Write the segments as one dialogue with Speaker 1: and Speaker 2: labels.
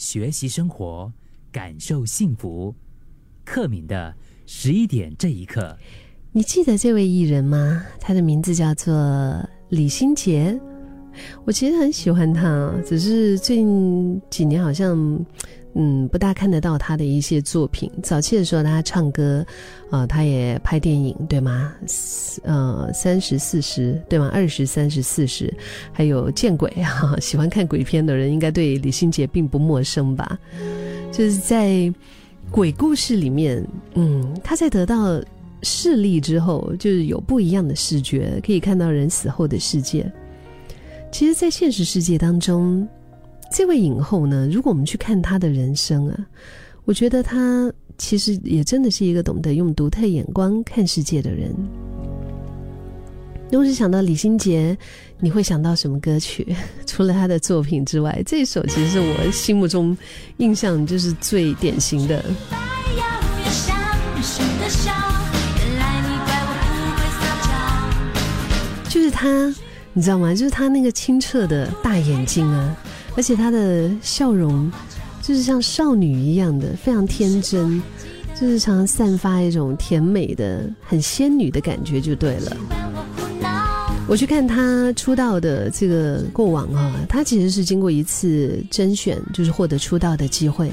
Speaker 1: 学习生活，感受幸福。克敏的十一点这一刻，
Speaker 2: 你记得这位艺人吗？他的名字叫做李心洁。我其实很喜欢他，只是最近几年好像，嗯，不大看得到他的一些作品。早期的时候他唱歌，啊，他也拍电影，对吗？呃，三十四十，对吗？二十三十四十，还有见鬼啊！喜欢看鬼片的人应该对李心洁并不陌生吧？就是在鬼故事里面，嗯，他在得到视力之后，就是有不一样的视觉，可以看到人死后的世界。其实，在现实世界当中，这位影后呢，如果我们去看她的人生啊，我觉得她其实也真的是一个懂得用独特眼光看世界的人。如果是想到李心洁，你会想到什么歌曲？除了她的作品之外，这首其实是我心目中印象就是最典型的。就是他。你知道吗？就是他那个清澈的大眼睛啊，而且她的笑容就是像少女一样的，非常天真，就是常常散发一种甜美的、很仙女的感觉，就对了。我去看她出道的这个过往啊，她其实是经过一次甄选，就是获得出道的机会。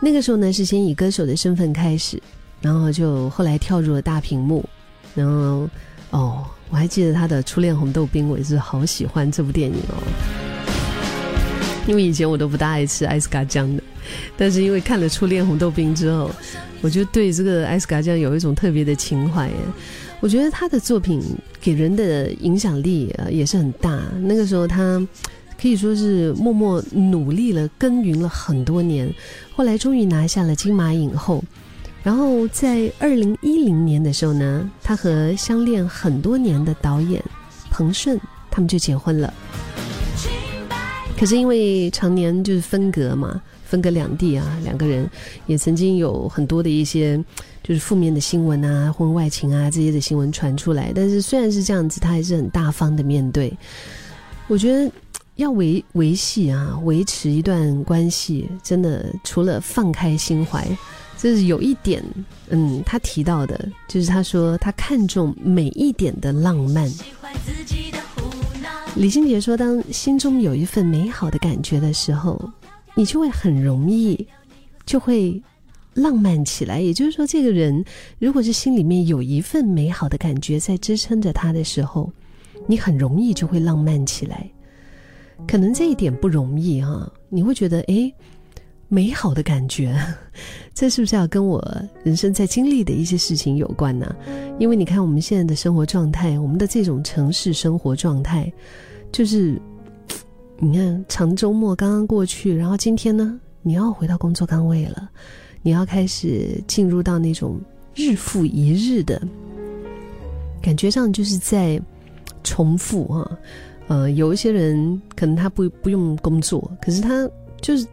Speaker 2: 那个时候呢，是先以歌手的身份开始，然后就后来跳入了大屏幕，然后哦。我还记得他的《初恋红豆冰》，我也是好喜欢这部电影哦。因为以前我都不大爱吃艾斯卡酱的，但是因为看了《初恋红豆冰》之后，我就对这个艾斯卡酱有一种特别的情怀。我觉得他的作品给人的影响力啊也是很大。那个时候他可以说是默默努力了、耕耘了很多年，后来终于拿下了金马影后。然后在二零一零年的时候呢，他和相恋很多年的导演彭顺他们就结婚了。可是因为常年就是分隔嘛，分隔两地啊，两个人也曾经有很多的一些就是负面的新闻啊，婚外情啊这些的新闻传出来。但是虽然是这样子，他还是很大方的面对。我觉得要维维系啊，维持一段关系，真的除了放开心怀。就是有一点，嗯，他提到的，就是他说他看重每一点的浪漫。李心洁说，当心中有一份美好的感觉的时候，你就会很容易就会浪漫起来。也就是说，这个人如果是心里面有一份美好的感觉在支撑着他的时候，你很容易就会浪漫起来。可能这一点不容易哈，你会觉得哎。美好的感觉，这是不是要跟我人生在经历的一些事情有关呢？因为你看我们现在的生活状态，我们的这种城市生活状态，就是你看长周末刚刚过去，然后今天呢，你要回到工作岗位了，你要开始进入到那种日复一日的感觉上，就是在重复啊。呃，有一些人可能他不不用工作，可是他就是。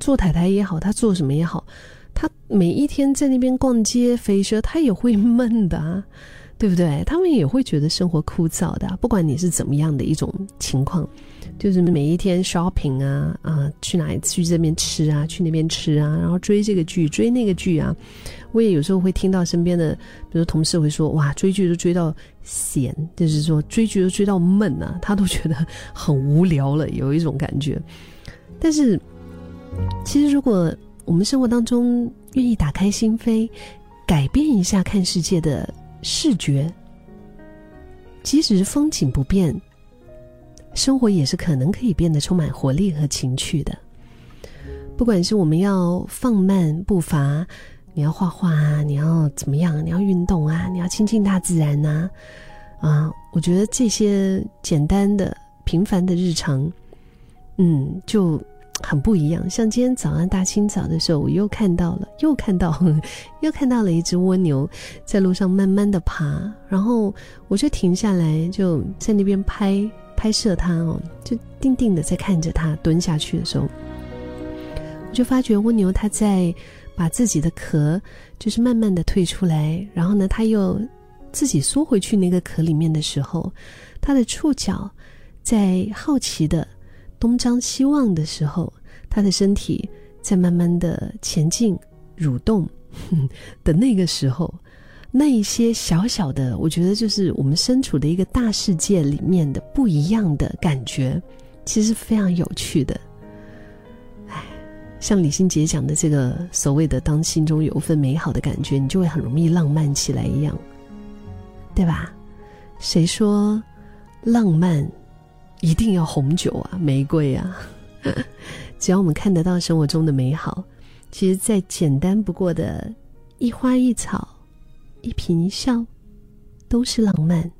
Speaker 2: 做太太也好，他做什么也好，他每一天在那边逛街、飞车，他也会闷的，对不对？他们也会觉得生活枯燥的。不管你是怎么样的一种情况，就是每一天 shopping 啊啊，去哪里去这边吃啊，去那边吃啊，然后追这个剧、追那个剧啊。我也有时候会听到身边的，比如同事会说：“哇，追剧都追到闲，就是说追剧都追到闷啊，他都觉得很无聊了，有一种感觉。”但是。其实，如果我们生活当中愿意打开心扉，改变一下看世界的视觉，即使是风景不变，生活也是可能可以变得充满活力和情趣的。不管是我们要放慢步伐，你要画画啊，你要怎么样，你要运动啊，你要亲近大自然呐，啊，我觉得这些简单的、平凡的日常，嗯，就。很不一样，像今天早上大清早的时候，我又看到了，又看到，又看到了一只蜗牛在路上慢慢的爬，然后我就停下来，就在那边拍拍摄它哦，就定定的在看着它蹲下去的时候，我就发觉蜗牛它在把自己的壳就是慢慢的退出来，然后呢，它又自己缩回去那个壳里面的时候，它的触角在好奇的。东张西望的时候，他的身体在慢慢的前进、蠕动 的那个时候，那一些小小的，我觉得就是我们身处的一个大世界里面的不一样的感觉，其实非常有趣的。哎，像李心洁讲的这个所谓的“当心中有一份美好的感觉，你就会很容易浪漫起来”一样，对吧？谁说浪漫一定要红酒啊、玫瑰啊？只要我们看得到生活中的美好，其实再简单不过的一花一草、一颦一笑，都是浪漫。